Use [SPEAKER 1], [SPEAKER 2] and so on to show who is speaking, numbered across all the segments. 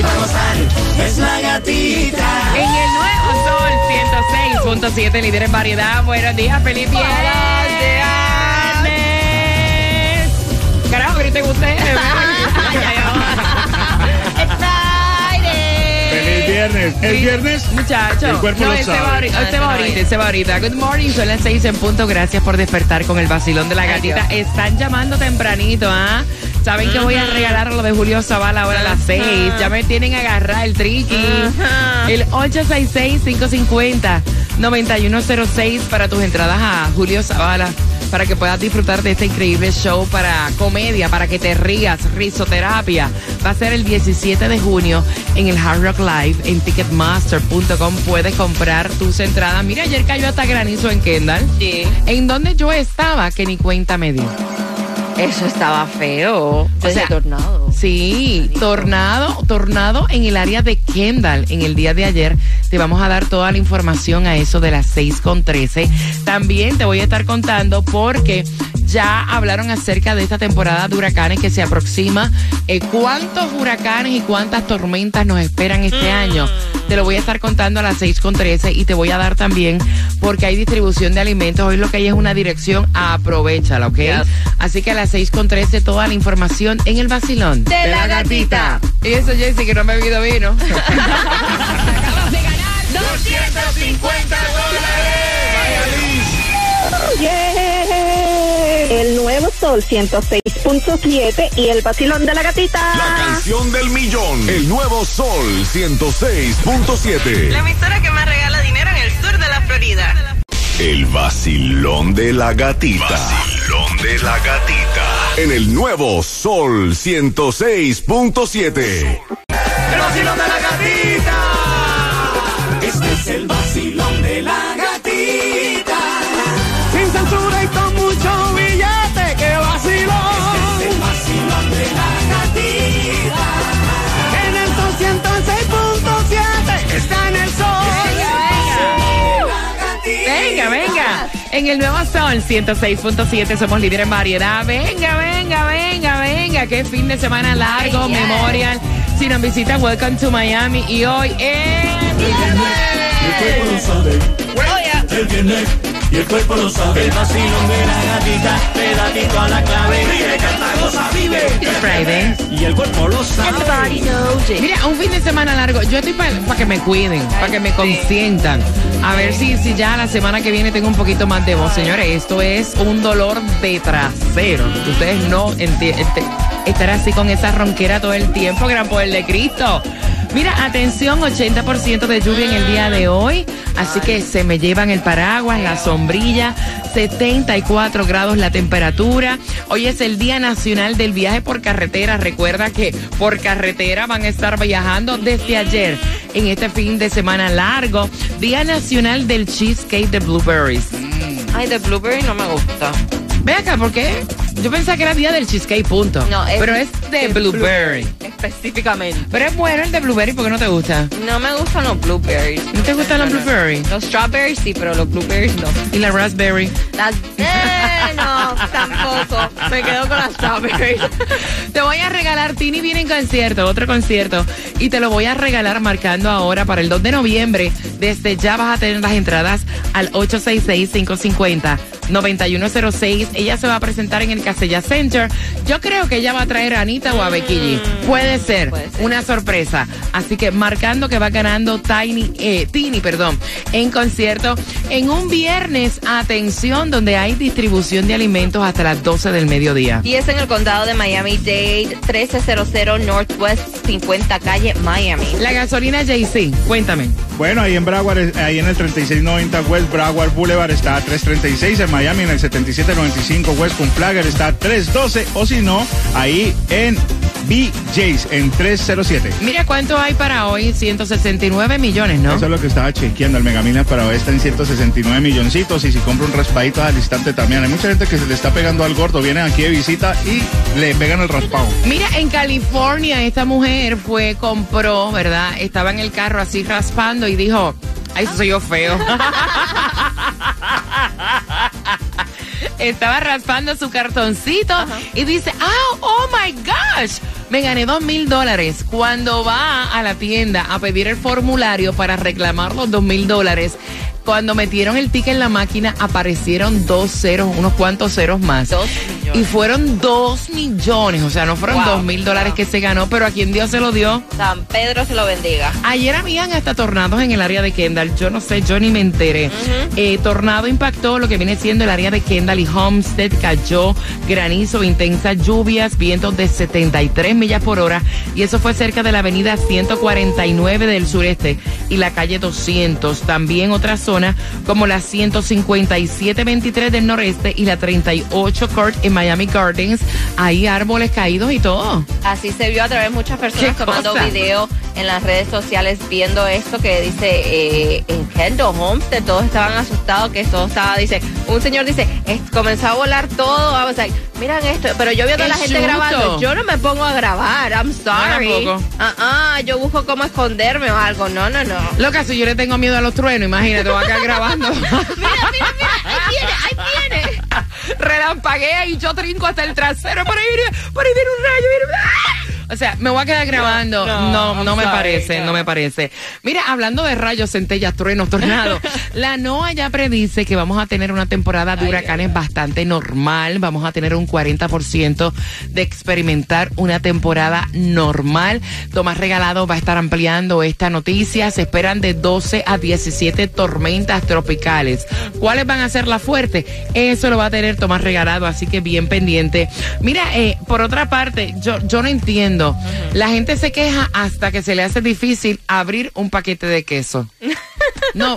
[SPEAKER 1] y para gozar. Es la gatita.
[SPEAKER 2] En el nuevo Sol 106.7, líder en variedad. Buenos días, feliz viernes. Carajo, te guste.
[SPEAKER 3] Feliz viernes. ¿El viernes?
[SPEAKER 2] Muchachos,
[SPEAKER 3] El cuerpo
[SPEAKER 2] no,
[SPEAKER 3] lo
[SPEAKER 2] se
[SPEAKER 3] sabe.
[SPEAKER 2] va ahorita, se va ahorita, él se va ahorita. Good morning, son las seis en punto. Gracias por despertar con el vacilón de la gatita. Están llamando tempranito, ¿ah? Saben que voy a regalar lo de Julio Zavala ahora a las seis. Ya me tienen agarrar el triqui. El 866-550-9106 para tus entradas a Julio Zavala. Para que puedas disfrutar de este increíble show para comedia, para que te rías, risoterapia. Va a ser el 17 de junio en el Hard Rock Live en Ticketmaster.com. Puedes comprar tus entradas. Mira, ayer cayó hasta granizo en Kendall.
[SPEAKER 4] Sí.
[SPEAKER 2] En donde yo estaba, que ni cuenta me dio.
[SPEAKER 4] Eso estaba feo. Ese
[SPEAKER 2] sea,
[SPEAKER 4] tornado.
[SPEAKER 2] Sí, tornado, tornado en el área de Kendall en el día de ayer. Te vamos a dar toda la información a eso de las 6 con 13. También te voy a estar contando porque ya hablaron acerca de esta temporada de huracanes que se aproxima. Eh, ¿Cuántos huracanes y cuántas tormentas nos esperan este año? Te lo voy a estar contando a las 6 con 13 y te voy a dar también porque hay distribución de alimentos. Hoy lo que hay es una dirección, aprovechala, ¿ok? Así que a las 6 con 13 toda la información en el vacilón.
[SPEAKER 4] De la gatita.
[SPEAKER 2] Y eso, Jessy, que no me he bebido vino.
[SPEAKER 3] 250
[SPEAKER 5] El nuevo Sol 106.7 y el vacilón de la gatita.
[SPEAKER 6] La canción del millón. El nuevo Sol 106.7.
[SPEAKER 7] La emisora que más regala dinero en el sur de la Florida.
[SPEAKER 6] El vacilón de la gatita. Vacilón de la gatita. En el nuevo Sol 106.7.
[SPEAKER 1] En el
[SPEAKER 2] nuevo Sol 106.7 somos líderes en variedad. Venga, venga, venga, venga. Qué fin de semana largo, memorial. Si nos visita, welcome to Miami. Y hoy es...
[SPEAKER 1] lo sabe. El viernes y el cuerpo lo sabe. El vacilón de la gatita, pedatito a la clave. Ríe, canta, goza, vive.
[SPEAKER 2] Friday.
[SPEAKER 1] Y el cuerpo lo sabe.
[SPEAKER 2] Mira, un fin de semana largo. Yo estoy para que me cuiden, para que me consientan. A ver si, si ya la semana que viene tengo un poquito más de voz. Señores, esto es un dolor de trasero. Ustedes no entienden. Estar así con esa ronquera todo el tiempo, gran poder de Cristo. Mira, atención, 80% de lluvia en el día de hoy. Así que se me llevan el paraguas, la sombrilla, 74 grados la temperatura. Hoy es el Día Nacional del Viaje por Carretera. Recuerda que por carretera van a estar viajando desde ayer en este fin de semana largo. Día Nacional del Cheesecake de Blueberries.
[SPEAKER 4] Ay, de blueberry no me gusta.
[SPEAKER 2] Ve acá, ¿por qué? Yo pensaba que era día del cheesecake, punto.
[SPEAKER 4] No, es
[SPEAKER 2] Pero es de blueberry.
[SPEAKER 4] Específicamente.
[SPEAKER 2] Pero es bueno el de blueberry, ¿por qué no te gusta?
[SPEAKER 4] No me gustan los blueberries.
[SPEAKER 2] ¿No te gustan los blueberry?
[SPEAKER 4] Los strawberries sí, pero los blueberries no.
[SPEAKER 2] Y la raspberry.
[SPEAKER 4] Las... Eh, no, tampoco. Me quedo con las strawberries.
[SPEAKER 2] Te voy a regalar, Tini viene en concierto, otro concierto, y te lo voy a regalar marcando ahora para el 2 de noviembre. Desde ya vas a tener las entradas al 866-550-9106. Ella se va a presentar en el Casella Center. Yo creo que ella va a traer a Anita o a Becky G. Puede Puede ser,
[SPEAKER 4] Puede ser.
[SPEAKER 2] una sorpresa. Así que marcando que va ganando Tiny, eh, Tini, perdón, en concierto en un viernes, atención, donde hay distribución de alimentos hasta las 12 del mediodía.
[SPEAKER 4] Y es en el condado de Miami-Dade, 1300 Northwest 50 calle, Miami.
[SPEAKER 2] La gasolina JC, cuéntame.
[SPEAKER 3] Bueno, ahí en Broward, ahí en el 3690 West Broward Boulevard está a 336, en Miami en el 7795 West Flagger está a 312, o si no, ahí en BJ's en 307.
[SPEAKER 2] Mira cuánto hay para hoy, 169 millones, ¿no?
[SPEAKER 3] Eso es lo que estaba chequeando. El Megamina para hoy está en 169 milloncitos. Y si compra un raspadito al instante también. Hay mucha gente que se le está pegando al gordo. Vienen aquí de visita y le pegan el raspado.
[SPEAKER 2] Mira, en California esta mujer fue, compró, ¿verdad? Estaba en el carro así raspando y dijo, ay, soy yo feo. Estaba raspando su cartoncito y dice, ah, oh my gosh, me gané dos mil dólares. Cuando va a la tienda a pedir el formulario para reclamar los dos mil dólares, cuando metieron el ticket en la máquina aparecieron dos ceros, unos cuantos ceros más.
[SPEAKER 4] Dos
[SPEAKER 2] Y fueron dos millones, o sea, no fueron
[SPEAKER 4] Wow,
[SPEAKER 2] dos mil dólares
[SPEAKER 4] wow.
[SPEAKER 2] que se ganó, pero a quien Dios se lo dio.
[SPEAKER 4] San Pedro se lo bendiga.
[SPEAKER 2] Ayer habían hasta tornados en el área de Kendall. Yo no sé, yo ni me enteré. Eh, tornado impactó lo que viene siendo el área de Kendall y Homestead. Cayó granizo, intensas lluvias, vientos de 73 millas por hora. Y eso fue cerca de la avenida 149 del sureste y la calle 200. También otras zonas como la 157-23 del noreste y la 38 Court en Miami Gardens. Hay árboles caídos y todo.
[SPEAKER 4] Así se vio a través de muchas personas
[SPEAKER 2] ¿Qué
[SPEAKER 4] tomando video en las redes sociales viendo esto que dice eh, en Kendall Homestead, todos estaban asustados que todo estaba, dice, un señor dice, "Es- comenzó a volar todo, vamos a miran esto, pero yo viendo a
[SPEAKER 2] ¡Qué
[SPEAKER 4] la gente grabando, yo no me pongo a grabar, I'm sorry. Ah, ah, yo busco cómo esconderme o algo, no, no, no.
[SPEAKER 2] Loca, si yo le tengo miedo a los truenos, imagínate, voy acá grabando.
[SPEAKER 4] Mira, mira, mira, ahí viene, ahí viene.
[SPEAKER 2] Relampaguea y yo trinco hasta el trasero. Por viene, por ahí viene un rayo. ¡Ah! O sea, me voy a quedar grabando.
[SPEAKER 4] no,
[SPEAKER 2] No, me
[SPEAKER 4] sorry,
[SPEAKER 2] parece, no.
[SPEAKER 4] no.
[SPEAKER 2] me parece. Mira, hablando de rayos, centellas, truenos, tornados, la NOAA ya predice que vamos a tener una temporada de huracanes bastante normal. Vamos a tener un 40% de experimentar una temporada normal. Tomás Regalado va a estar ampliando esta noticia. Se esperan de 12 a 17 tormentas tropicales. ¿Cuáles van a ser las fuertes? Eso lo va a tener Tomás Regalado, así que bien pendiente. Mira, eh, por otra parte, yo, yo no entiendo. La gente se queja hasta que se le hace difícil abrir un paquete de queso. No,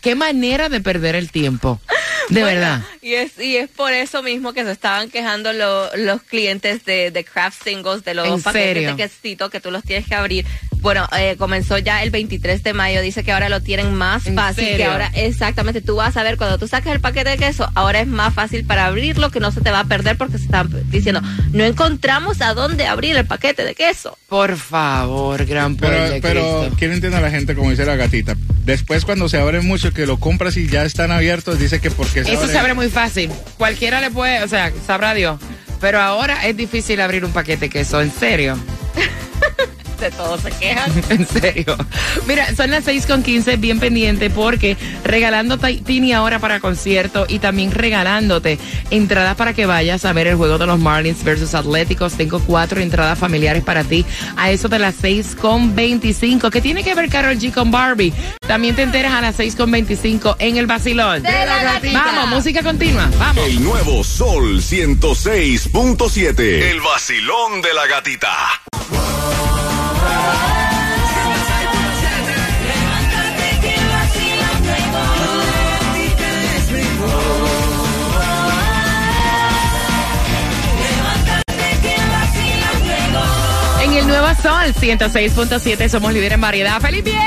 [SPEAKER 2] qué manera de perder el tiempo. De
[SPEAKER 4] Bueno,
[SPEAKER 2] verdad.
[SPEAKER 4] Y es, y es por eso mismo que se estaban quejando lo- los clientes de, de Craft Singles, de los
[SPEAKER 2] ¿En
[SPEAKER 4] paquetes de quesito que tú los tienes que abrir. Bueno, eh, comenzó ya el 23 de mayo, dice que ahora lo tienen más
[SPEAKER 2] ¿En
[SPEAKER 4] fácil, que ahora exactamente tú vas a ver cuando tú saques el paquete de queso, ahora es más fácil para abrirlo, que no se te va a perder porque se están diciendo, no encontramos a dónde abrir el paquete de queso.
[SPEAKER 2] Por favor, gran
[SPEAKER 3] Pero, pero. ¿quién entiende a la gente como dice la gatita? Después cuando se abren mucho, que lo compras y ya están abiertos, dice que porque se
[SPEAKER 2] Eso se abre muy fácil. Cualquiera le puede, o sea, sabrá Dios. Pero ahora es difícil abrir un paquete de queso, en serio.
[SPEAKER 4] De todos se quejan.
[SPEAKER 2] En serio. Mira, son las 6 con 15, bien pendiente, porque regalando Ti- Tini ahora para concierto y también regalándote entradas para que vayas a ver el juego de los Marlins versus Atléticos. Tengo cuatro entradas familiares para ti a eso de las 6 con 25. ¿Qué tiene que ver Carol G con Barbie? También te enteras a las 6 con 25 en el vacilón.
[SPEAKER 4] De la gatita.
[SPEAKER 2] Vamos, música continua. Vamos.
[SPEAKER 6] El nuevo Sol 106.7. El vacilón de la gatita.
[SPEAKER 2] En el Nuevo Sol 106.7 somos líderes en variedad. ¡Feliz viernes!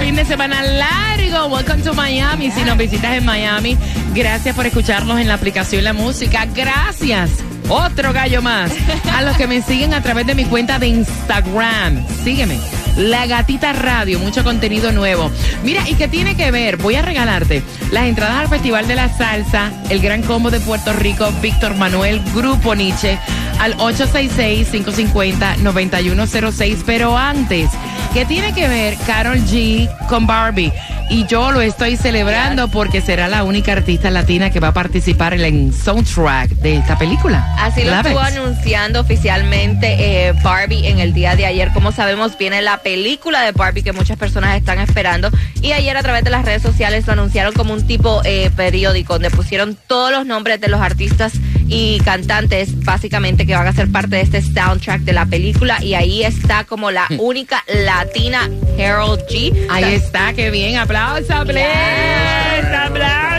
[SPEAKER 2] Fin de semana largo. Welcome to Miami. Si nos visitas en Miami, gracias por escucharnos en la aplicación La Música. Gracias. Otro gallo más. A los que me siguen a través de mi cuenta de Instagram. Sígueme. La Gatita Radio, mucho contenido nuevo. Mira, ¿y qué tiene que ver? Voy a regalarte las entradas al Festival de la Salsa, el Gran Combo de Puerto Rico, Víctor Manuel, Grupo Nietzsche, al 866-550-9106. Pero antes, ¿qué tiene que ver Carol G con Barbie? Y yo lo estoy celebrando porque será la única artista latina que va a participar en el soundtrack de esta película.
[SPEAKER 4] Así lo
[SPEAKER 2] Love
[SPEAKER 4] estuvo
[SPEAKER 2] it.
[SPEAKER 4] anunciando oficialmente eh, Barbie en el día de ayer. Como sabemos, viene la película de Barbie que muchas personas están esperando. Y ayer a través de las redes sociales lo anunciaron como un tipo eh, periódico donde pusieron todos los nombres de los artistas y cantantes básicamente que van a ser parte de este soundtrack de la película. Y ahí está como la única latina Carol G.
[SPEAKER 2] Hmm. Ahí está, qué bien. Aplauso, please. Aplauso.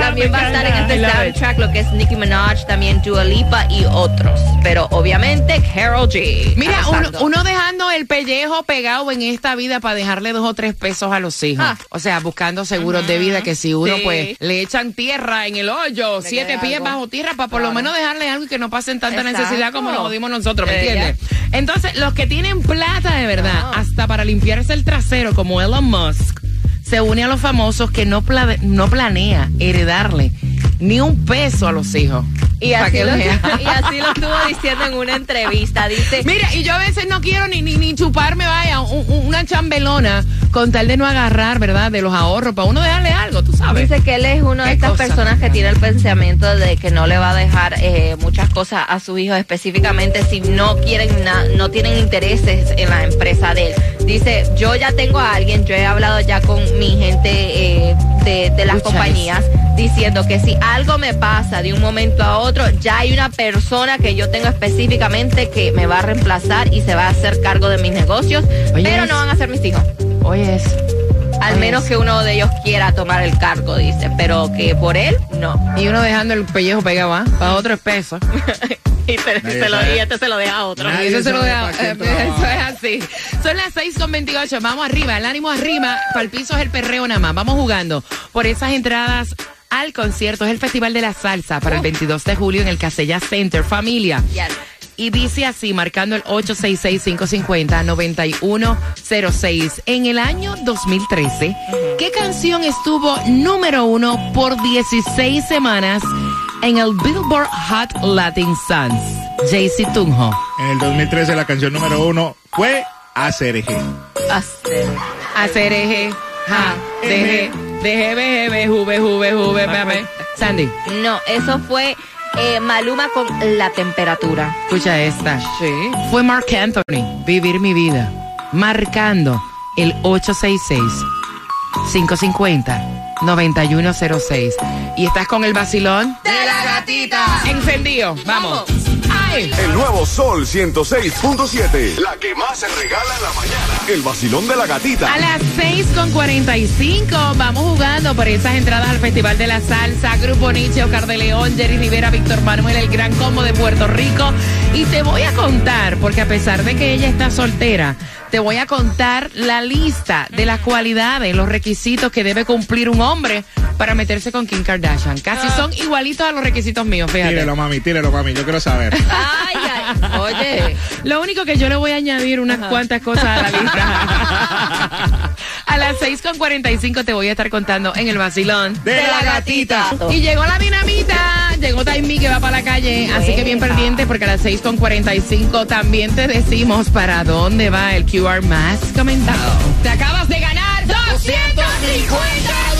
[SPEAKER 4] También va a estar en este soundtrack lo que es Nicki Minaj, también Dua Lipa y otros. Pero obviamente Carol G.
[SPEAKER 2] Mira, uno, dejando el pellejo pegado en esta vida para dejarle dos o tres pesos a los hijos.
[SPEAKER 4] Ah.
[SPEAKER 2] O sea, buscando seguros de vida que si uno
[SPEAKER 4] Sí.
[SPEAKER 2] pues le echan tierra en el hoyo,
[SPEAKER 4] Le
[SPEAKER 2] siete pies
[SPEAKER 4] algo.
[SPEAKER 2] bajo tierra, para por lo menos dejarle algo y que no pasen tanta
[SPEAKER 4] Exacto.
[SPEAKER 2] necesidad como nos jodimos nosotros, ¿me
[SPEAKER 4] Eh,
[SPEAKER 2] entiendes? Entonces, los que tienen plata de verdad, hasta para limpiarse el trasero, como Elon Musk, se une a los famosos que no, pla- no planea heredarle ni un peso a los hijos.
[SPEAKER 4] Y así,
[SPEAKER 2] que
[SPEAKER 4] lo,
[SPEAKER 2] vea.
[SPEAKER 4] y así lo estuvo diciendo en una entrevista. Dice,
[SPEAKER 2] Mira, y yo a veces no quiero ni, ni, ni chuparme, vaya, un- un- una chambelona con tal de no agarrar, ¿verdad? De los ahorros, para uno dejarle algo, tú sabes.
[SPEAKER 4] dice que él es una de
[SPEAKER 2] ¿Qué
[SPEAKER 4] estas
[SPEAKER 2] cosa?
[SPEAKER 4] personas que tiene el pensamiento de que no le va a dejar eh, muchas cosas a sus hijos, específicamente si no quieren na- no tienen intereses en la empresa de él. Dice, yo ya tengo a alguien, yo he hablado ya con mi gente eh, de, de las compañías diciendo que si algo me pasa de un momento a otro, ya hay una persona que yo tengo específicamente que me va a reemplazar y se va a hacer cargo de mis negocios,
[SPEAKER 2] Oye,
[SPEAKER 4] pero
[SPEAKER 2] es-
[SPEAKER 4] no van a ser mis hijos.
[SPEAKER 2] Oye, eso.
[SPEAKER 4] Al menos que uno de ellos quiera tomar el cargo, dice, pero que por él, no.
[SPEAKER 2] Y uno dejando el pellejo pegado, ¿ah? Para otro es peso.
[SPEAKER 4] y, se,
[SPEAKER 3] Nadie
[SPEAKER 4] se lo,
[SPEAKER 3] sabe.
[SPEAKER 4] y este se lo deja a otro.
[SPEAKER 3] Nadie
[SPEAKER 2] Eso se lo deja- eh. Eso es así. Son las 6 con 28. Vamos arriba. El ánimo arriba. Para el piso es el perreo nada más. Vamos jugando por esas entradas al concierto. Es el Festival de la Salsa para el 22 de julio en el Casella Center. Familia. Y dice así, marcando el 866-550-9106. En el año 2013, ¿qué canción estuvo número uno por 16 semanas en el Billboard Hot Latin Songs? JC Tunjo.
[SPEAKER 3] En el 2013 la canción número uno fue ACRG.
[SPEAKER 4] Hacer.
[SPEAKER 2] Hacer eje, ja, deje, deje, beje, beju, beju, beju, be, be, be. Sandy,
[SPEAKER 4] No, eso fue eh, Maluma con la temperatura.
[SPEAKER 2] escucha esta. Fue Mark Anthony, Vivir mi vida, marcando el 866-550-9106. Y estás con el vacilón
[SPEAKER 4] ¡De la gatita!
[SPEAKER 2] encendido. Vamos.
[SPEAKER 6] El nuevo Sol 106.7. La que más se regala en la mañana. El vacilón de la gatita.
[SPEAKER 2] A las 6 con 45 vamos jugando por esas entradas al Festival de la Salsa, Grupo Nietzsche, Oscar de León, Jerry Rivera, Víctor Manuel, el Gran Combo de Puerto Rico. Y te voy a contar, porque a pesar de que ella está soltera, te voy a contar la lista de las cualidades, los requisitos que debe cumplir un hombre para meterse con Kim Kardashian. Casi son igualitos a los requisitos míos, fíjate.
[SPEAKER 3] Tírelo, mami, tírelo, mami. Yo quiero saber.
[SPEAKER 4] Ay, ay, oye.
[SPEAKER 2] Lo único que yo le voy a añadir unas cuantas cosas a la lista. a las 6.45 te voy a estar contando en el vacilón.
[SPEAKER 3] De la gatita.
[SPEAKER 2] Y llegó la dinamita, llegó Taimi que va para la calle, así que bien pendiente porque a las 6.45 también te decimos para dónde va el QR más comentado. Te acabas de ganar 250 dólares.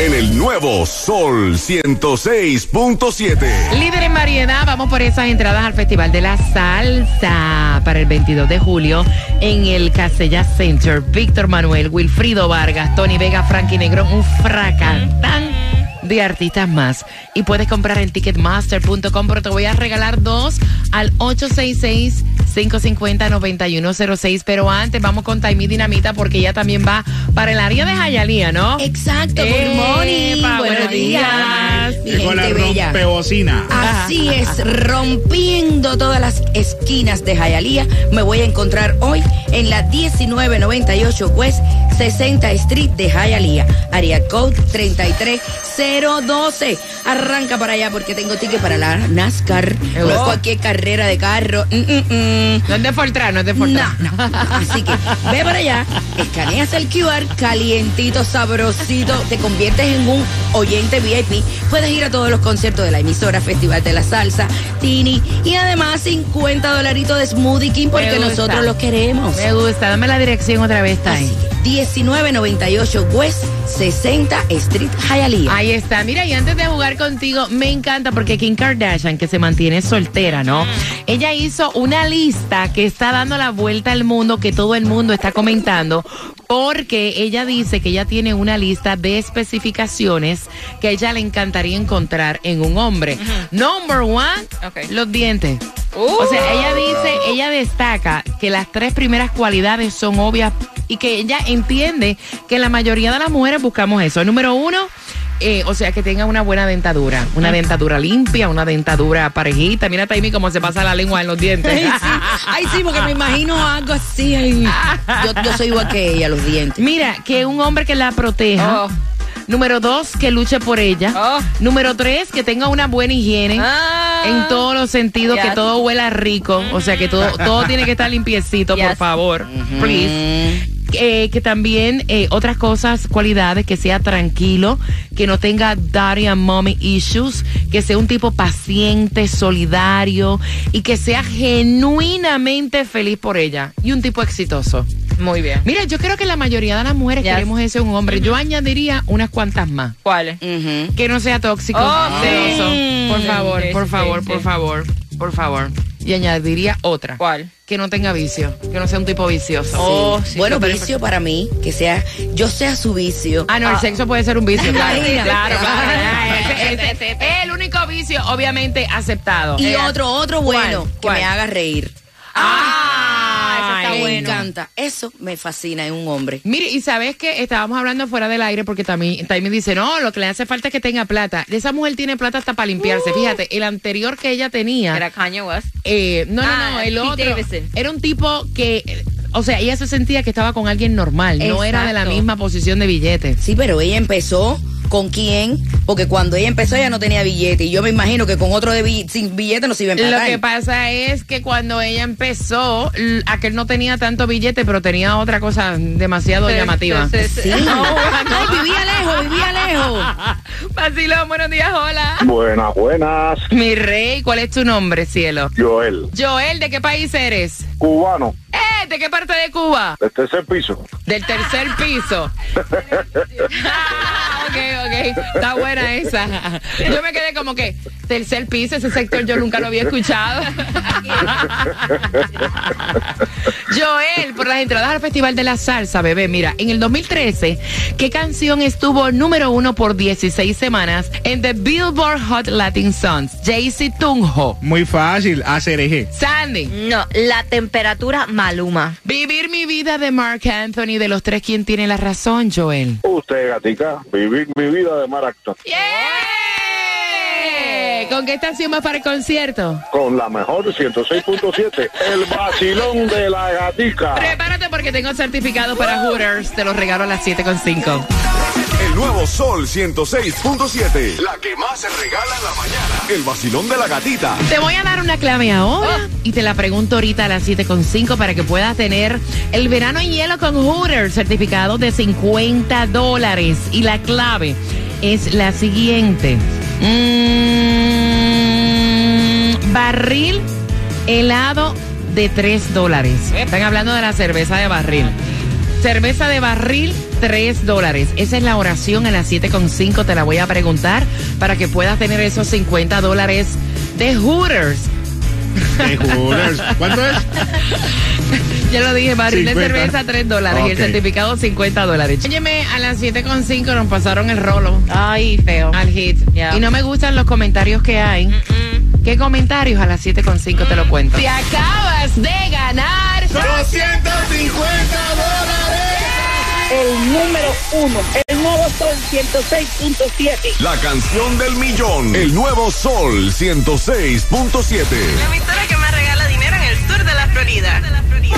[SPEAKER 6] En el nuevo Sol 106.7.
[SPEAKER 2] Líder en variedad, vamos por esas entradas al Festival de la Salsa para el 22 de julio en el Casella Center. Víctor Manuel, Wilfrido Vargas, Tony Vega, Frankie Negrón, un fracatán de artistas más. Y puedes comprar en ticketmaster.com, pero te voy a regalar dos al 866-550-9106. Pero antes vamos con Taimi Dinamita porque ella también va para el área de Jayalía, ¿no?
[SPEAKER 8] Exacto, good
[SPEAKER 2] Epa,
[SPEAKER 8] morning.
[SPEAKER 2] buenos
[SPEAKER 8] Buenos días.
[SPEAKER 2] días.
[SPEAKER 3] Llegó la rompebocina.
[SPEAKER 8] Así es, rompiendo todas las esquinas de Hialeah. Me voy a encontrar hoy en la 1998 West 60 Street de Hialeah. Área code 33 número 12. Arranca para allá porque tengo ticket para la NASCAR. No es cualquier carrera de carro. Mm, mm, mm.
[SPEAKER 2] No es de Fortran, no es de
[SPEAKER 8] No,
[SPEAKER 2] Fortran.
[SPEAKER 8] no. Así que ve para allá, escaneas el QR, calientito, sabrosito, te conviertes en un oyente VIP. Puedes ir a todos los conciertos de la emisora, Festival de la Salsa, Tini y además 50 dolaritos de Smoothie King porque nosotros los queremos.
[SPEAKER 2] Me gusta, dame la dirección otra vez, Time.
[SPEAKER 8] Que 1998 West 60 Street Hialeah.
[SPEAKER 2] Ahí está. Mira, y antes de jugar contigo, me encanta porque Kim Kardashian, que se mantiene soltera, ¿no? Ella hizo una lista que está dando la vuelta al mundo, que todo el mundo está comentando, porque ella dice que ella tiene una lista de especificaciones que a ella le encantaría encontrar en un hombre. Number one, los dientes. O sea, ella dice, ella destaca que las tres primeras cualidades son obvias y que ella entiende que la mayoría de las mujeres buscamos eso. Número uno, eh, o sea, que tenga una buena dentadura. Una dentadura limpia, una dentadura parejita. Mira, Taimi, cómo se pasa la lengua en los dientes.
[SPEAKER 8] Ay, sí. Ay, sí, porque me imagino algo así. yo soy igual que ella, los dientes.
[SPEAKER 2] Mira, que un hombre que la proteja.
[SPEAKER 4] Oh.
[SPEAKER 2] Número dos, que luche por ella.
[SPEAKER 4] Oh.
[SPEAKER 2] Número tres, que tenga una buena higiene.
[SPEAKER 4] Ah.
[SPEAKER 2] En todos los sentidos,
[SPEAKER 4] Yes.
[SPEAKER 2] que todo huela rico. O sea, que todo, todo tiene que estar limpiecito, por favor. Please. Eh, que también eh, otras cosas, cualidades, que sea tranquilo, que no tenga daddy and mommy issues, que sea un tipo paciente, solidario y que sea genuinamente feliz por ella y un tipo exitoso.
[SPEAKER 4] Muy bien.
[SPEAKER 2] Mira, yo creo que la mayoría de las mujeres
[SPEAKER 4] Yes.
[SPEAKER 2] queremos ese un hombre. Yo añadiría unas cuantas más.
[SPEAKER 4] ¿Cuáles?
[SPEAKER 2] Que no sea tóxico,
[SPEAKER 4] Oh,
[SPEAKER 2] celoso.
[SPEAKER 4] sí.
[SPEAKER 2] Por favor,
[SPEAKER 4] Sí,
[SPEAKER 2] por favor,
[SPEAKER 4] sí.
[SPEAKER 2] por favor, por favor. Y añadiría otra.
[SPEAKER 4] ¿Cuál?
[SPEAKER 2] Que no tenga vicio, que no sea un tipo vicioso.
[SPEAKER 4] Oh,
[SPEAKER 8] bueno, vicio para mí, que sea, yo sea su vicio.
[SPEAKER 2] Ah, no, el sexo puede ser un vicio, claro. Claro.
[SPEAKER 8] Ah,
[SPEAKER 2] el único vicio, obviamente, aceptado.
[SPEAKER 8] Y
[SPEAKER 2] Eh,
[SPEAKER 8] otro, otro bueno,
[SPEAKER 2] ¿Cuál?
[SPEAKER 8] que
[SPEAKER 2] ¿Cuál?
[SPEAKER 8] me haga reír.
[SPEAKER 4] Ah, está
[SPEAKER 8] me
[SPEAKER 4] bueno.
[SPEAKER 8] encanta. Eso me fascina en un hombre.
[SPEAKER 2] Mire, y sabes que estábamos hablando fuera del aire porque también, también dice, no, lo que le hace falta es que tenga plata. Esa mujer tiene plata hasta para limpiarse. Fíjate, el anterior que ella tenía,
[SPEAKER 4] Era Kanye West.
[SPEAKER 2] eh, no, no,
[SPEAKER 4] Ah,
[SPEAKER 2] no, el
[SPEAKER 4] Pete
[SPEAKER 2] otro,
[SPEAKER 4] Davidson.
[SPEAKER 2] era un tipo que, o sea, ella se sentía que estaba con alguien normal, no era de la misma posición de billete.
[SPEAKER 8] Sí, pero ella empezó con quién, porque cuando ella empezó ella no tenía billete y yo me imagino que con otro de bill- sin billete no se iba a
[SPEAKER 2] Lo
[SPEAKER 8] empatar.
[SPEAKER 2] que pasa es que cuando ella empezó, aquel no tenía tanto billete, pero tenía otra cosa demasiado llamativa.
[SPEAKER 4] sí. No,
[SPEAKER 8] Ay, vivía lejos, vivía lejos.
[SPEAKER 2] Vacilón, buenos días, hola.
[SPEAKER 9] Buenas, buenas.
[SPEAKER 2] Mi rey, ¿cuál es tu nombre, cielo?
[SPEAKER 9] Joel,
[SPEAKER 2] Joel, ¿de qué país eres?
[SPEAKER 9] Cubano,
[SPEAKER 2] Eh, ¿de qué parte de Cuba?
[SPEAKER 9] del tercer piso.
[SPEAKER 2] Del tercer piso. Ah, ok, ok. Está buena esa. Yo me quedé como que, tercer piso, ese sector yo nunca lo había escuchado. Joel, por las entradas al Festival de la Salsa, bebé, mira, en el 2013, ¿qué canción estuvo número uno por 16 semanas en The Billboard Hot Latin Songs? Jaycee Tunjo.
[SPEAKER 3] Muy fácil, ACRG.
[SPEAKER 2] Sandy.
[SPEAKER 4] No, la temperatura Maluma.
[SPEAKER 2] Vivir mi vida de Mark Anthony, de los tres, ¿quién tiene la razón, Joel?
[SPEAKER 9] Usted, gatica, vivir mi vida de mar actor.
[SPEAKER 2] ¡Yeah! ¿Con qué estación vas para el concierto?
[SPEAKER 9] Con la mejor 106.7, el vacilón de la gatica.
[SPEAKER 2] Prepárate porque tengo certificado para Hooters. Te los regalo a las 7.5.
[SPEAKER 6] El nuevo Sol 106.7. La que más se regala en la mañana. El vacilón de la gatita.
[SPEAKER 2] Te voy a dar una clave ahora y te la pregunto ahorita a las 7.5 para que puedas tener el verano en hielo con Hooters, certificado de 50 dólares. Y la clave es la siguiente. Mm, barril helado de 3 dólares. Están hablando de la cerveza de barril. Cerveza de barril, 3 dólares. Esa es la oración a las 7.5. Te la voy a preguntar para que puedas tener esos 50 dólares de Hooters.
[SPEAKER 3] De Hooters. ¿Cuánto es?
[SPEAKER 2] Ya lo dije, barril de
[SPEAKER 3] 50.
[SPEAKER 2] cerveza, 3 dólares. Y el certificado, 50 dólares. Óyeme, a las 7.5 nos pasaron el rolo
[SPEAKER 4] Ay, feo.
[SPEAKER 2] al hit. Y no me gustan los comentarios que hay. ¿Qué comentarios? A las 7.5 te lo cuento. Te acabas de ganar
[SPEAKER 3] 250 dólares.
[SPEAKER 5] El número uno, el nuevo Sol 106.7.
[SPEAKER 6] La canción del millón. El nuevo Sol 106.7.
[SPEAKER 7] La emisora que más regala dinero en el sur de la Florida.